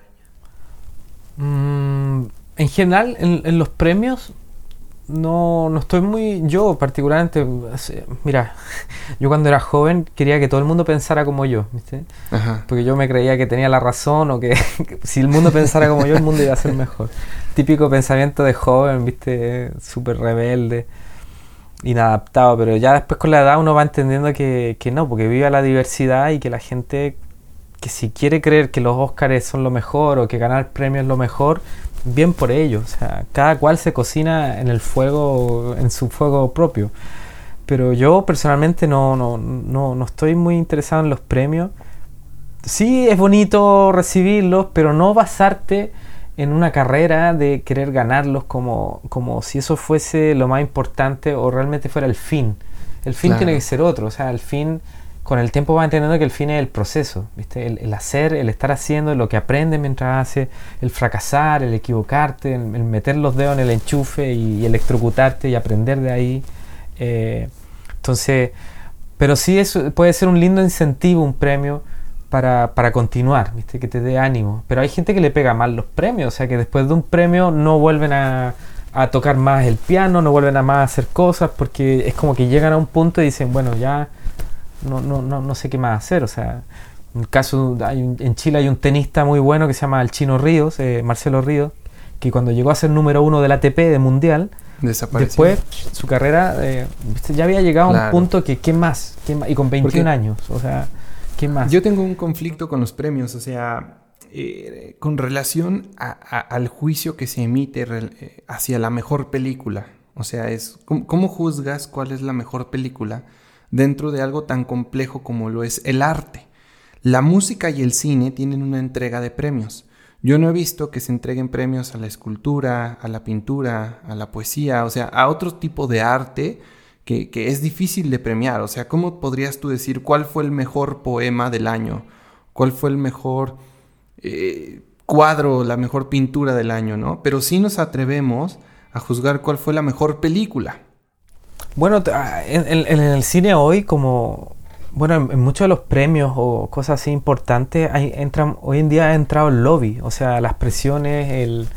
Mm, en general, en, los premios no, no estoy muy... Yo particularmente, mira, yo cuando era joven quería que todo el mundo pensara como yo, ¿viste? Porque yo me creía que tenía la razón o que, si el mundo pensara como yo, el mundo iba a ser mejor. Típico pensamiento de joven, ¿viste? Súper rebelde inadaptado, pero ya después con la edad uno va entendiendo que, que no, porque vive la diversidad y que la gente que si quiere creer que los Óscares son lo mejor o que ganar premios es lo mejor, bien por ello. O sea, cada cual se cocina en el fuego, en su fuego propio. Pero yo personalmente no, no, no, no estoy muy interesado en los premios. Sí es bonito recibirlos, pero no basarte en una carrera de querer ganarlos como, como si eso fuese lo más importante o realmente fuera el fin. El fin tiene que ser otro, o sea, el fin, con el tiempo va entendiendo que el fin es el proceso, ¿viste? El, hacer, el estar haciendo, lo que aprendes mientras hace, el fracasar, el equivocarte, el, meter los dedos en el enchufe y, electrocutarte y aprender de ahí. Eh, entonces, pero sí eso puede ser un lindo incentivo, un premio para, para, continuar, ¿viste? que te dé ánimo. Pero hay gente que le pega mal los premios, o sea que después de un premio no vuelven a, a tocar más el piano, no vuelven a más a hacer cosas, porque es como que llegan a un punto y dicen, bueno, ya no, no, no, no sé qué más hacer. O sea, en, caso, hay en Chile hay un tenista muy bueno que se llama el Chino Ríos, eh, Marcelo Ríos, que cuando llegó a ser número uno del ATP de Mundial, Después su carrera eh, ya había llegado a un punto que ¿qué más? ¿Qué más? Y con 21 años, o sea, yo tengo un conflicto con los premios, o sea, eh, con relación al juicio que se emite eh, hacia la mejor película. O sea, es ¿cómo, juzgas cuál es la mejor película dentro de algo tan complejo como lo es el arte? La música y el cine tienen una entrega de premios. Yo no he visto que se entreguen premios a la escultura, a la pintura, a la poesía, o sea, a otro tipo de arte que, es difícil de premiar. O sea, ¿cómo podrías tú decir cuál fue el mejor poema del año? ¿Cuál fue el mejor eh, cuadro, la mejor pintura del año, no? Pero sí nos atrevemos a juzgar cuál fue la mejor película. Bueno, ah, en, el cine hoy, como bueno, en, muchos de los premios o cosas así importantes, hay, hoy en día ha entrado el lobby, o sea, las presiones, el,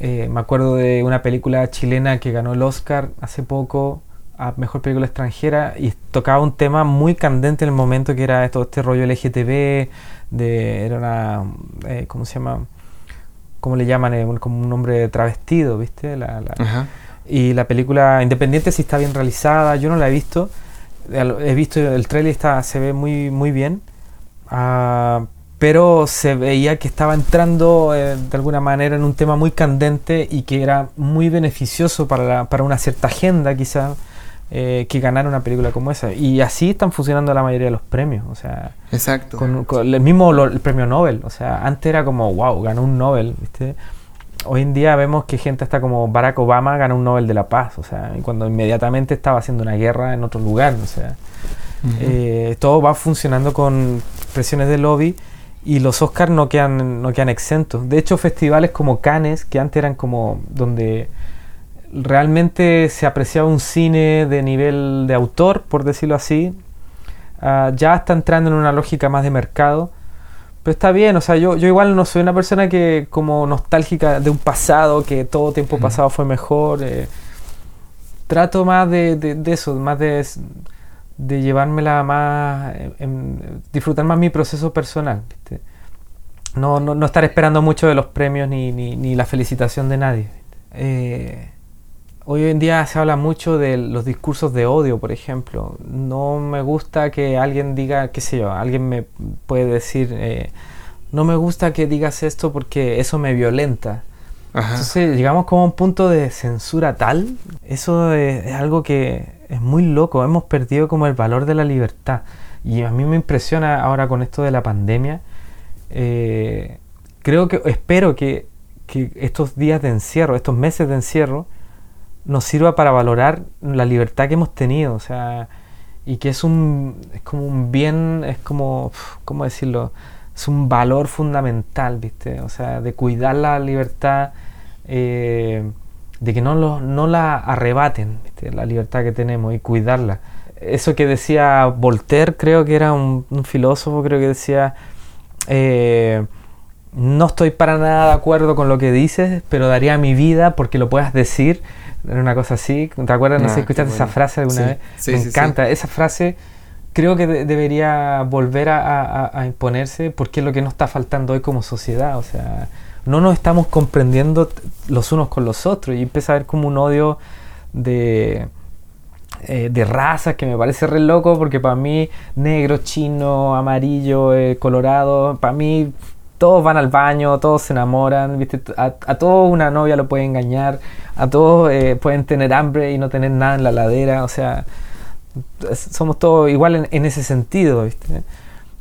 eh, me acuerdo de una película chilena que ganó el Oscar hace poco, a Mejor Película Extranjera y tocaba un tema muy candente en el momento que era todo este rollo LGTB, de, era una, eh, ¿cómo se llama? ¿Cómo le llaman? Eh, como un hombre travestido, ¿viste? La, Y la película independiente si está bien realizada, yo no la he visto, he visto el trailer está, se ve muy, muy bien, ah, pero se veía que estaba entrando eh, de alguna manera en un tema muy candente y que era muy beneficioso para, para una cierta agenda quizá eh, que ganar una película como esa. Y así están funcionando la mayoría de los premios. O sea, Exacto. Con, el mismo el premio Nobel. O sea, antes era como, wow, ganó un Nobel. ¿viste? Hoy en día vemos que gente está como Barack Obama ganó un Nobel de la Paz. O sea, cuando inmediatamente estaba haciendo una guerra en otro lugar. O sea, eh, todo va funcionando con presiones de lobby. y los Oscars no quedan, no quedan exentos. De hecho, festivales como Cannes, que antes eran como donde realmente se apreciaba un cine de nivel de autor, por decirlo así, ah, ya está entrando en una lógica más de mercado. Pero está bien, o sea, yo, yo igual no soy una persona que como nostálgica de un pasado, que todo tiempo pasado fue mejor. Eh, trato más de, de, eso, más de, de llevármela más, disfrutar más mi proceso personal. No, no, no, estar esperando mucho de los premios ni, ni, ni la felicitación de nadie. Eh, Hoy en día se habla mucho de los discursos de odio, por ejemplo. No me gusta que alguien diga, qué sé yo, alguien me puede decir, eh, no me gusta que digas esto porque eso me violenta. Entonces llegamos como a un punto de censura tal, eso es, algo que es muy loco, hemos perdido como el valor de la libertad. Y a mí me impresiona ahora con esto de la pandemia. Eh, creo que, espero que, que estos días de encierro, estos meses de encierro, nos sirva para valorar la libertad que hemos tenido, o sea, y que es un es como un bien, es como ¿cómo decirlo? Es un valor fundamental, ¿viste? O sea, de cuidar la libertad eh, de que no, lo, no la arrebaten, ¿viste? la libertad que tenemos y cuidarla. Eso que decía Voltaire, creo que era un, filósofo, creo que decía, eh, no estoy para nada de acuerdo con lo que dices, pero daría mi vida porque lo puedas decir era una cosa así. ¿Te acuerdas? No sé si ah, escuchaste esa frase alguna vez. Me encanta. Esa frase creo que debería volver a, imponerse porque es lo que nos está faltando hoy como sociedad. O sea, no nos estamos comprendiendo los unos con los otros y empieza a haber como un odio de, eh, de razas que me parece re loco porque para mí negro, chino, amarillo, eh, colorado, para mí todos van al baño, todos se enamoran, ¿viste? A, a todos una novia lo puede engañar, a todos eh, pueden tener hambre y no tener nada en la ladera, o sea, somos todos igual en, ese sentido, ¿viste?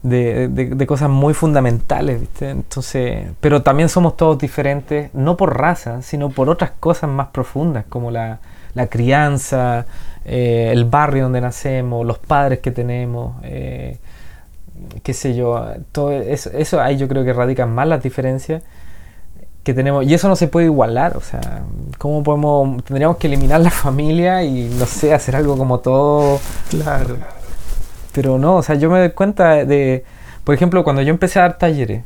De, de, cosas muy fundamentales, ¿viste? Entonces, pero también somos todos diferentes, no por raza, sino por otras cosas más profundas, como la, la crianza, eh, el barrio donde nacemos, los padres que tenemos. Eh, qué sé yo, todo eso, eso ahí yo creo que radican más las diferencias que tenemos. Y eso no se puede igualar, o sea, ¿cómo podemos, tendríamos que eliminar la familia y no sé, hacer algo como todo... Claro. Pero no, o sea, yo me doy cuenta de, por ejemplo, cuando yo empecé a dar talleres,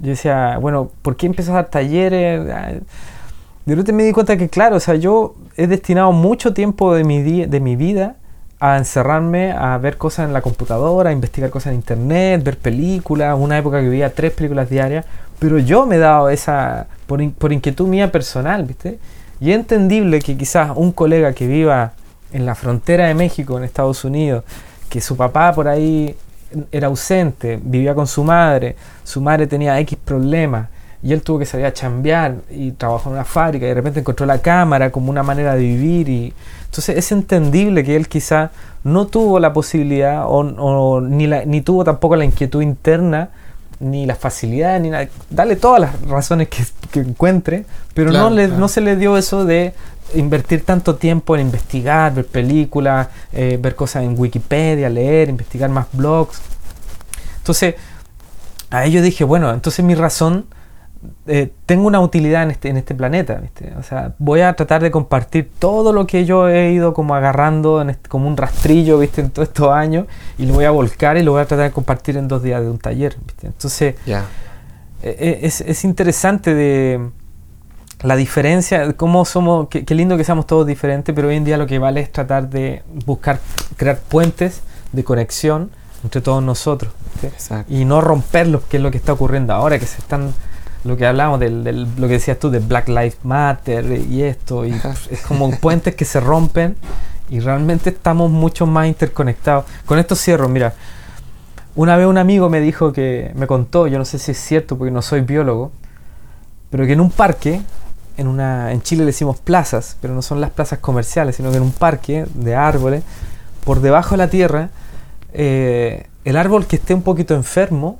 yo decía, bueno, ¿por qué empecé a dar talleres? De repente me di cuenta que, claro, o sea, yo he destinado mucho tiempo de mi, de mi vida a encerrarme a ver cosas en la computadora, a investigar cosas en internet, ver películas, una época que veía tres películas diarias, pero yo me he dado esa, por, por inquietud mía personal, ¿viste? Y es entendible que quizás un colega que viva en la frontera de México, en Estados Unidos, que su papá por ahí era ausente, vivía con su madre, su madre tenía X problemas, y él tuvo que salir a chambear y trabajó en una fábrica y de repente encontró la cámara como una manera de vivir y entonces es entendible que él quizá no tuvo la posibilidad o, ni, ni tuvo tampoco la inquietud interna ni la facilidad ni nada, dale todas las razones que, encuentre pero no, le, no se le dio eso de invertir tanto tiempo en investigar, ver películas, eh, ver cosas en Wikipedia, leer, investigar más blogs. Entonces, a ello dije, bueno, entonces mi razón eh, tengo una utilidad en este, en este planeta, O sea, voy a tratar de compartir todo lo que yo he ido como agarrando en este, como un rastrillo, ¿viste? En todos estos años y lo voy a volcar y lo voy a tratar de compartir en dos días de un taller, Entonces, eh, eh, es, es, interesante de la diferencia, cómo somos, qué, lindo que seamos todos diferentes, pero hoy en día lo que vale es tratar de buscar, crear puentes de conexión entre todos nosotros y no romperlos, que es lo que está ocurriendo ahora, que se están lo que hablábamos, del, lo que decías tú de Black Lives Matter y esto, y es como puentes que se rompen y realmente estamos mucho más interconectados. Con esto cierro, mira, una vez un amigo me dijo que, me contó, yo no sé si es cierto porque no soy biólogo, pero que en un parque, en, una, en Chile le decimos plazas, pero no son las plazas comerciales, sino que en un parque de árboles, por debajo de la tierra, eh, el árbol que esté un poquito enfermo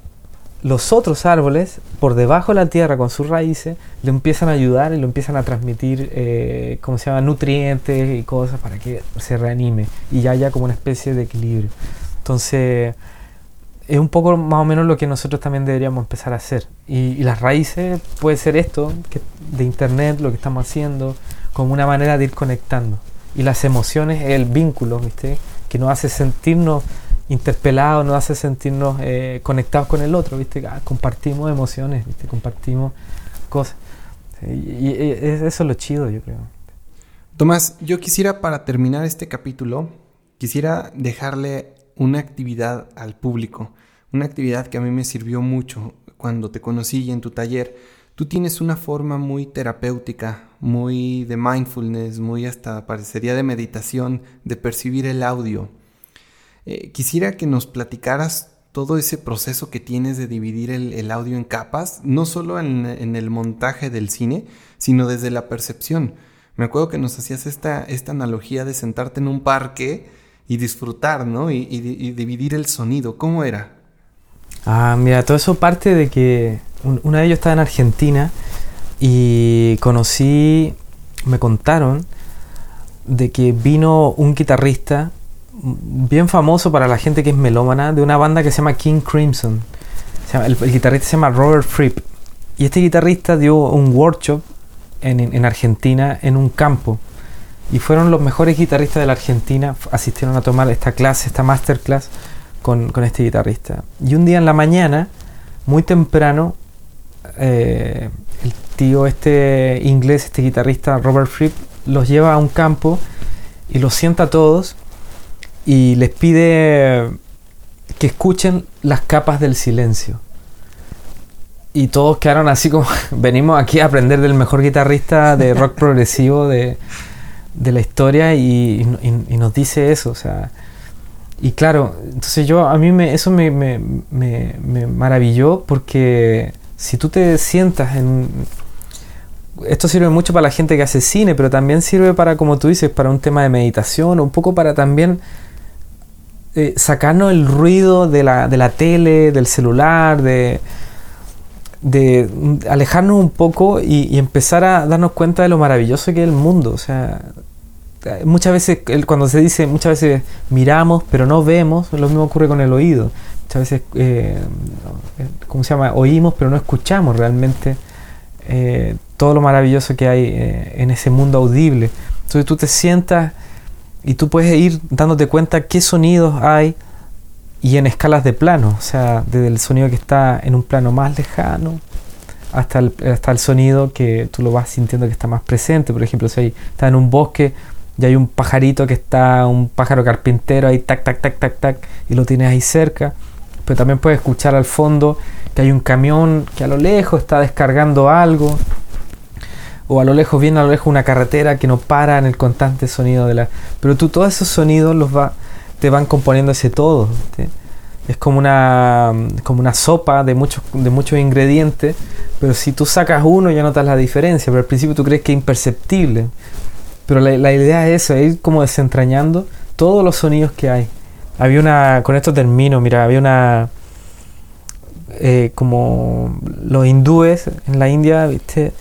los otros árboles, por debajo de la tierra con sus raíces, le empiezan a ayudar y lo empiezan a transmitir, eh, ¿cómo se llama?, nutrientes y cosas para que se reanime y haya como una especie de equilibrio. Entonces, es un poco más o menos lo que nosotros también deberíamos empezar a hacer. Y, las raíces puede ser esto, que, de internet, lo que estamos haciendo, como una manera de ir conectando. Y las emociones, el vínculo, ¿viste? Que nos hace sentirnos interpelados, nos hace sentirnos eh, conectados con el otro, ¿viste? Ah, compartimos emociones, ¿viste? Compartimos cosas. Y, eso es lo chido, yo creo. Tomás, yo quisiera para terminar este capítulo, quisiera dejarle una actividad al público, una actividad que a mí me sirvió mucho cuando te conocí en tu taller. Tú tienes una forma muy terapéutica, muy de mindfulness, muy hasta parecería de meditación, de percibir el audio. Eh, quisiera que nos platicaras todo ese proceso que tienes de dividir el, audio en capas, no solo en, el montaje del cine, sino desde la percepción. Me acuerdo que nos hacías esta, esta analogía de sentarte en un parque y disfrutar, ¿no? Y, dividir el sonido. ¿Cómo era? Ah, mira, todo eso parte de que una de ellos estaba en Argentina y conocí, me contaron de que vino un guitarrista bien famoso para la gente que es melómana de una banda que se llama King Crimson. el, guitarrista se llama Robert Fripp. Y este guitarrista dio un workshop en, en Argentina en un campo y fueron los mejores guitarristas de la Argentina, asistieron a tomar esta clase, esta masterclass con, con este guitarrista. Y un día en la mañana, muy temprano, eh, el tío este inglés, este guitarrista Robert Fripp, los lleva a un campo y los sienta a todos y les pide que escuchen las capas del silencio. Y todos quedaron así como, venimos aquí a aprender del mejor guitarrista de rock progresivo de, de la historia y, nos dice eso, o sea, y claro, entonces yo, a mí me, eso me, me, me, maravilló porque si tú te sientas en... Esto sirve mucho para la gente que hace cine, pero también sirve para, como tú dices, para un tema de meditación, un poco para también eh, sacarnos el ruido de la, de la tele, del celular, de, de alejarnos un poco y, empezar a darnos cuenta de lo maravilloso que es el mundo. O sea, muchas veces, cuando se dice, muchas veces miramos pero no vemos, lo mismo ocurre con el oído. Muchas veces, eh, ¿cómo se llama? Oímos pero no escuchamos realmente eh, todo lo maravilloso que hay eh, en ese mundo audible. Entonces tú te sientas y tú puedes ir dándote cuenta qué sonidos hay y en escalas de plano, o sea, desde el sonido que está en un plano más lejano hasta el, hasta el sonido que tú lo vas sintiendo que está más presente. Por ejemplo, si está en un bosque y hay un pajarito que está, un pájaro carpintero ahí, tac, tac, tac, tac, tac, y lo tienes ahí cerca. Pero también puedes escuchar al fondo que hay un camión que a lo lejos está descargando algo. O a lo lejos viene a lo lejos una carretera que no para en el constante sonido de la... Pero tú todos esos sonidos los va te van componiendo ese todo. Es como una, como una sopa de muchos, de muchos ingredientes, pero si tú sacas uno ya notas la diferencia, pero al principio tú crees que es imperceptible. Pero la, idea es eso, es ir como desentrañando todos los sonidos que hay. Había una, con esto termino, mira, había una, eh, como los hindúes en la India, ¿viste?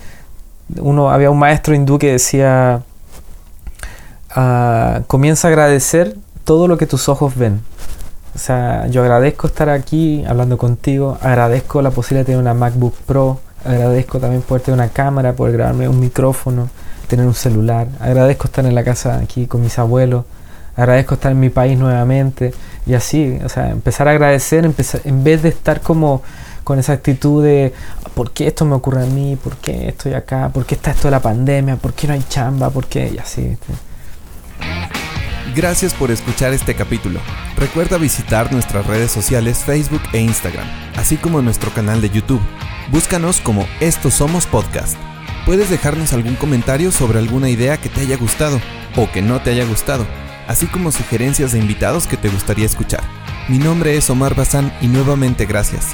Uno, había un maestro hindú que decía, ah, comienza a agradecer todo lo que tus ojos ven. O sea, yo agradezco estar aquí hablando contigo, agradezco la posibilidad de tener una MacBook Pro, agradezco también poder tener una cámara, poder grabarme un micrófono, tener un celular, agradezco estar en la casa aquí con mis abuelos, agradezco estar en mi país nuevamente y así, o sea, empezar a agradecer empezar, en vez de estar como con esa actitud de ¿por qué esto me ocurre a mí? ¿Por qué estoy acá? ¿Por qué está esto de la pandemia? ¿Por qué no hay chamba? ¿Por qué? Y así. Gracias por escuchar este capítulo. Recuerda visitar nuestras redes sociales Facebook e Instagram, así como nuestro canal de YouTube. Búscanos como Estos Somos Podcast. Puedes dejarnos algún comentario sobre alguna idea que te haya gustado o que no te haya gustado, así como sugerencias de invitados que te gustaría escuchar. Mi nombre es Omar Bazán y nuevamente gracias.